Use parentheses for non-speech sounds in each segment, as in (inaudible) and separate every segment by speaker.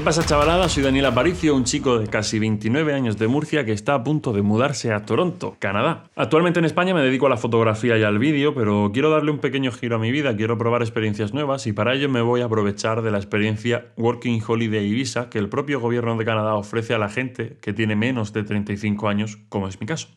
Speaker 1: ¿Qué pasa chavalada? Soy Daniel Aparicio, un chico de casi 29 años de Murcia que está a punto de mudarse a Toronto, Canadá. Actualmente en España me dedico a la fotografía y al vídeo, pero quiero darle un pequeño giro a mi vida, quiero probar experiencias nuevas y para ello me voy a aprovechar de la experiencia Working Holiday Visa que el propio gobierno de Canadá ofrece a la gente que tiene menos de 35 años, como es mi caso.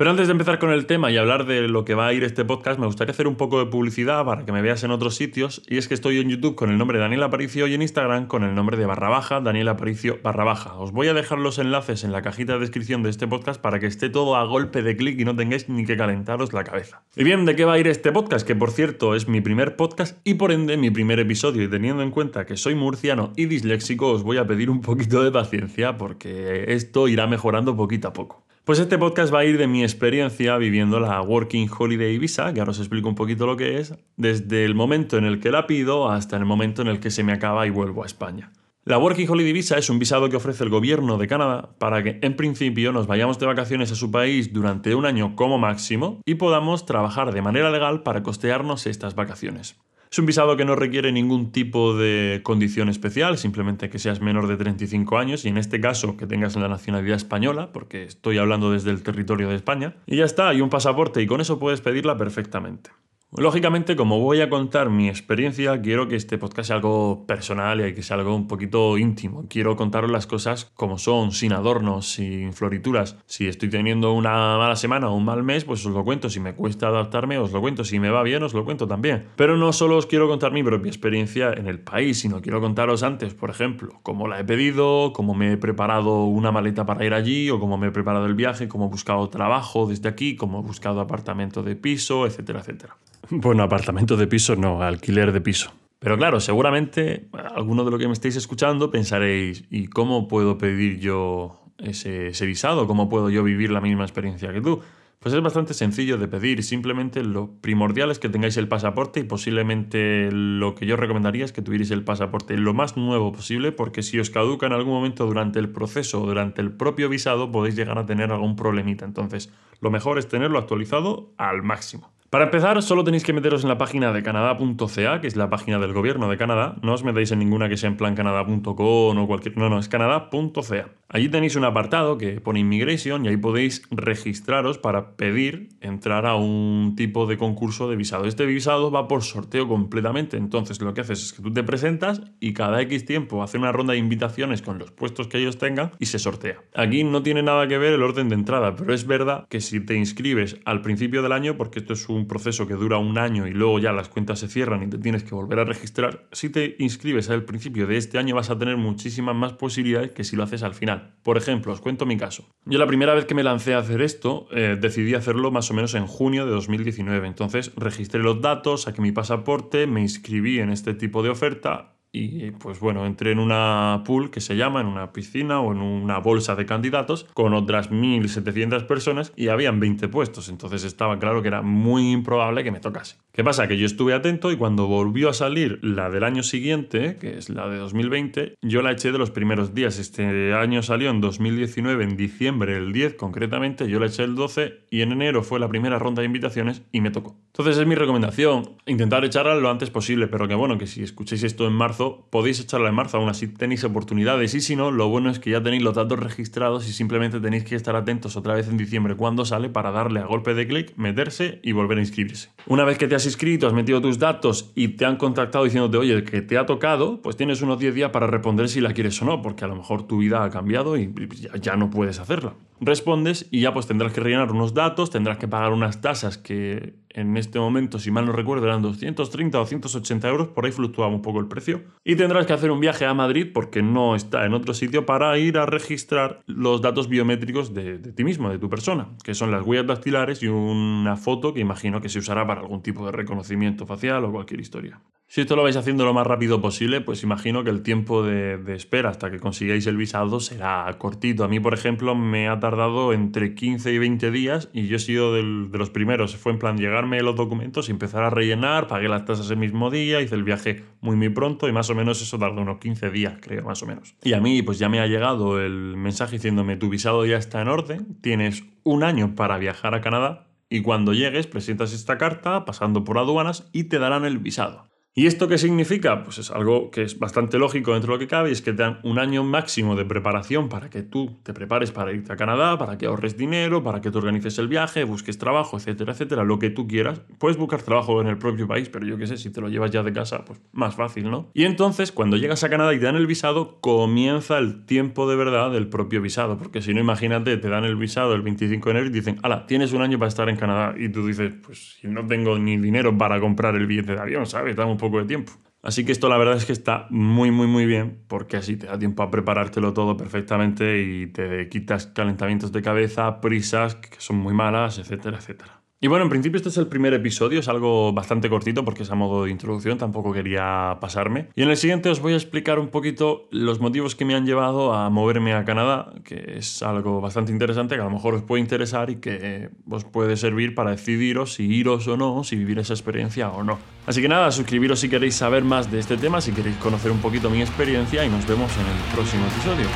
Speaker 1: Pero antes de empezar con el tema y hablar de lo que va a ir este podcast, me gustaría hacer un poco de publicidad para que me veas en otros sitios. Y es que estoy en YouTube con el nombre de Daniel Aparicio y en Instagram con el nombre de barra baja, Daniel Aparicio barra baja. Os voy a dejar los enlaces en la cajita de descripción de este podcast para que esté todo a golpe de clic y no tengáis ni que calentaros la cabeza. Y bien, ¿de qué va a ir este podcast? Que por cierto es mi primer podcast y por ende mi primer episodio. Y teniendo en cuenta que soy murciano y disléxico, os voy a pedir un poquito de paciencia porque esto irá mejorando poquito a poco. Pues este podcast va a ir de mi experiencia viviendo la Working Holiday Visa, que ahora os explico un poquito lo que es, desde el momento en el que la pido hasta el momento en el que se me acaba y vuelvo a España. La Working Holiday Visa es un visado que ofrece el gobierno de Canadá para que en principio nos vayamos de vacaciones a su país durante un año como máximo y podamos trabajar de manera legal para costearnos estas vacaciones. Es un visado que no requiere ningún tipo de condición especial, simplemente que seas menor de 35 años y en este caso que tengas la nacionalidad española, porque estoy hablando desde el territorio de España. Y ya está, hay un pasaporte y con eso puedes pedirla perfectamente. Lógicamente, como voy a contar mi experiencia, quiero que este podcast sea algo personal y que sea algo un poquito íntimo. Quiero contaros las cosas como son, sin adornos, sin florituras. Si estoy teniendo una mala semana o un mal mes, pues os lo cuento. Si me cuesta adaptarme, os lo cuento. Si me va bien, os lo cuento también. Pero no solo os quiero contar mi propia experiencia en el país, sino quiero contaros antes, por ejemplo, cómo la he pedido, cómo me he preparado una maleta para ir allí, o cómo me he preparado el viaje, cómo he buscado trabajo desde aquí, cómo he buscado apartamento de piso, etcétera, etcétera. (laughs) Bueno, apartamento de piso no, alquiler de piso. Pero claro, seguramente alguno de lo que me estáis escuchando pensaréis, ¿y cómo puedo pedir yo ese, ese, visado? ¿Cómo puedo yo vivir la misma experiencia que tú? Pues es bastante sencillo de pedir, simplemente lo primordial es que tengáis el pasaporte y posiblemente lo que yo recomendaría es que tuvierais el pasaporte lo más nuevo posible porque si os caduca en algún momento durante el proceso o durante el propio visado podéis llegar a tener algún problemita. Entonces, lo mejor es tenerlo actualizado al máximo. Para empezar, solo tenéis que meteros en la página de canadá.ca, que es la página del gobierno de Canadá. No os metáis en ninguna que sea en plan canadá.com o cualquier... No, no, es canadá.ca. Allí tenéis un apartado que pone Immigration y ahí podéis registraros para pedir entrar a un tipo de concurso de visado. Este visado va por sorteo completamente. Entonces lo que haces es que tú te presentas y cada X tiempo hace una ronda de invitaciones con los puestos que ellos tengan y se sortea. Aquí no tiene nada que ver el orden de entrada, pero es verdad que si te inscribes al principio del año, porque esto es un un proceso que dura un año y luego ya las cuentas se cierran y te tienes que volver a registrar, si te inscribes al principio de este año vas a tener muchísimas más posibilidades que si lo haces al final. Por ejemplo, os cuento mi caso. Yo la primera vez que me lancé a hacer esto, eh, decidí hacerlo más o menos en junio de 2019. Entonces registré los datos, saqué mi pasaporte, me inscribí en este tipo de oferta y pues bueno, entré en una pool que se llama, en una piscina o en una bolsa de candidatos con otras 1.700 personas y habían 20 puestos, entonces estaba claro que era muy improbable que me tocase. ¿Qué pasa? Que yo estuve atento y cuando volvió a salir la del año siguiente, que es la de 2020, yo la eché de los primeros días. Este año salió en 2019, en diciembre, el 10 concretamente, yo la eché el 12 y en enero fue la primera ronda de invitaciones y me tocó. Entonces es mi recomendación, intentar echarla lo antes posible, pero que bueno, que si escucháis esto en marzo, podéis echarla en marzo, aún así tenéis oportunidades. Y si no, lo bueno es que ya tenéis los datos registrados y simplemente tenéis que estar atentos otra vez en diciembre cuando sale para darle a golpe de clic, meterse y volver a inscribirse. Una vez que te has inscrito, has metido tus datos y te han contactado diciéndote, oye, que te ha tocado, pues tienes unos 10 días para responder si la quieres o no, porque a lo mejor tu vida ha cambiado y ya no puedes hacerla. Respondes y ya pues tendrás que rellenar unos datos, tendrás que pagar unas tasas que en este momento, si mal no recuerdo, eran 230 o 280 euros, por ahí fluctuaba un poco el precio. Y tendrás que hacer un viaje a Madrid porque no está en otro sitio para ir a registrar los datos biométricos de, ti mismo, de tu persona, que son las huellas dactilares y una foto que imagino que se usará para algún tipo de reconocimiento facial o cualquier historia. Si esto lo vais haciendo lo más rápido posible, pues imagino que el tiempo de, espera hasta que consigáis el visado será cortito. A mí, por ejemplo, me ha tardado entre 15 y 20 días y yo he sido de los primeros. Fue en plan los documentos y empezar a rellenar, pagué las tasas el mismo día, hice el viaje muy muy pronto y más o menos eso tardó unos 15 días, creo, más o menos. Y a mí pues ya me ha llegado el mensaje diciéndome tu visado ya está en orden, tienes un año para viajar a Canadá y cuando llegues presentas esta carta pasando por aduanas y te darán el visado. ¿Y esto qué significa? Pues es algo que es bastante lógico dentro de lo que cabe, y es que te dan un año máximo de preparación para que tú te prepares para irte a Canadá, para que ahorres dinero, para que tú organices el viaje, busques trabajo, etcétera, etcétera, lo que tú quieras. Puedes buscar trabajo en el propio país, pero yo qué sé, si te lo llevas ya de casa, pues más fácil, ¿no? Y entonces, cuando llegas a Canadá y te dan el visado, comienza el tiempo de verdad del propio visado, porque si no, imagínate, te dan el visado el 25 de enero y dicen, ala, tienes un año para estar en Canadá, y tú dices, pues si no tengo ni dinero para comprar el billete de avión, ¿sabes? Poco de tiempo. Así que esto la verdad es que está muy, muy, muy bien, porque así te da tiempo a preparártelo todo perfectamente y te quitas calentamientos de cabeza, prisas que son muy malas, etcétera, etcétera. Y bueno, en principio este es el primer episodio, es algo bastante cortito porque es a modo de introducción, tampoco quería pasarme. Y en el siguiente os voy a explicar un poquito los motivos que me han llevado a moverme a Canadá, que es algo bastante interesante que a lo mejor os puede interesar y que os puede servir para decidiros si iros o no, si vivir esa experiencia o no. Así que nada, suscribiros si queréis saber más de este tema, si queréis conocer un poquito mi experiencia y nos vemos en el próximo episodio.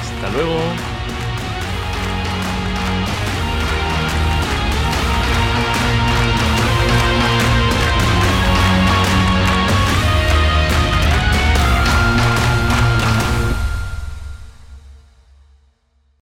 Speaker 1: Hasta luego.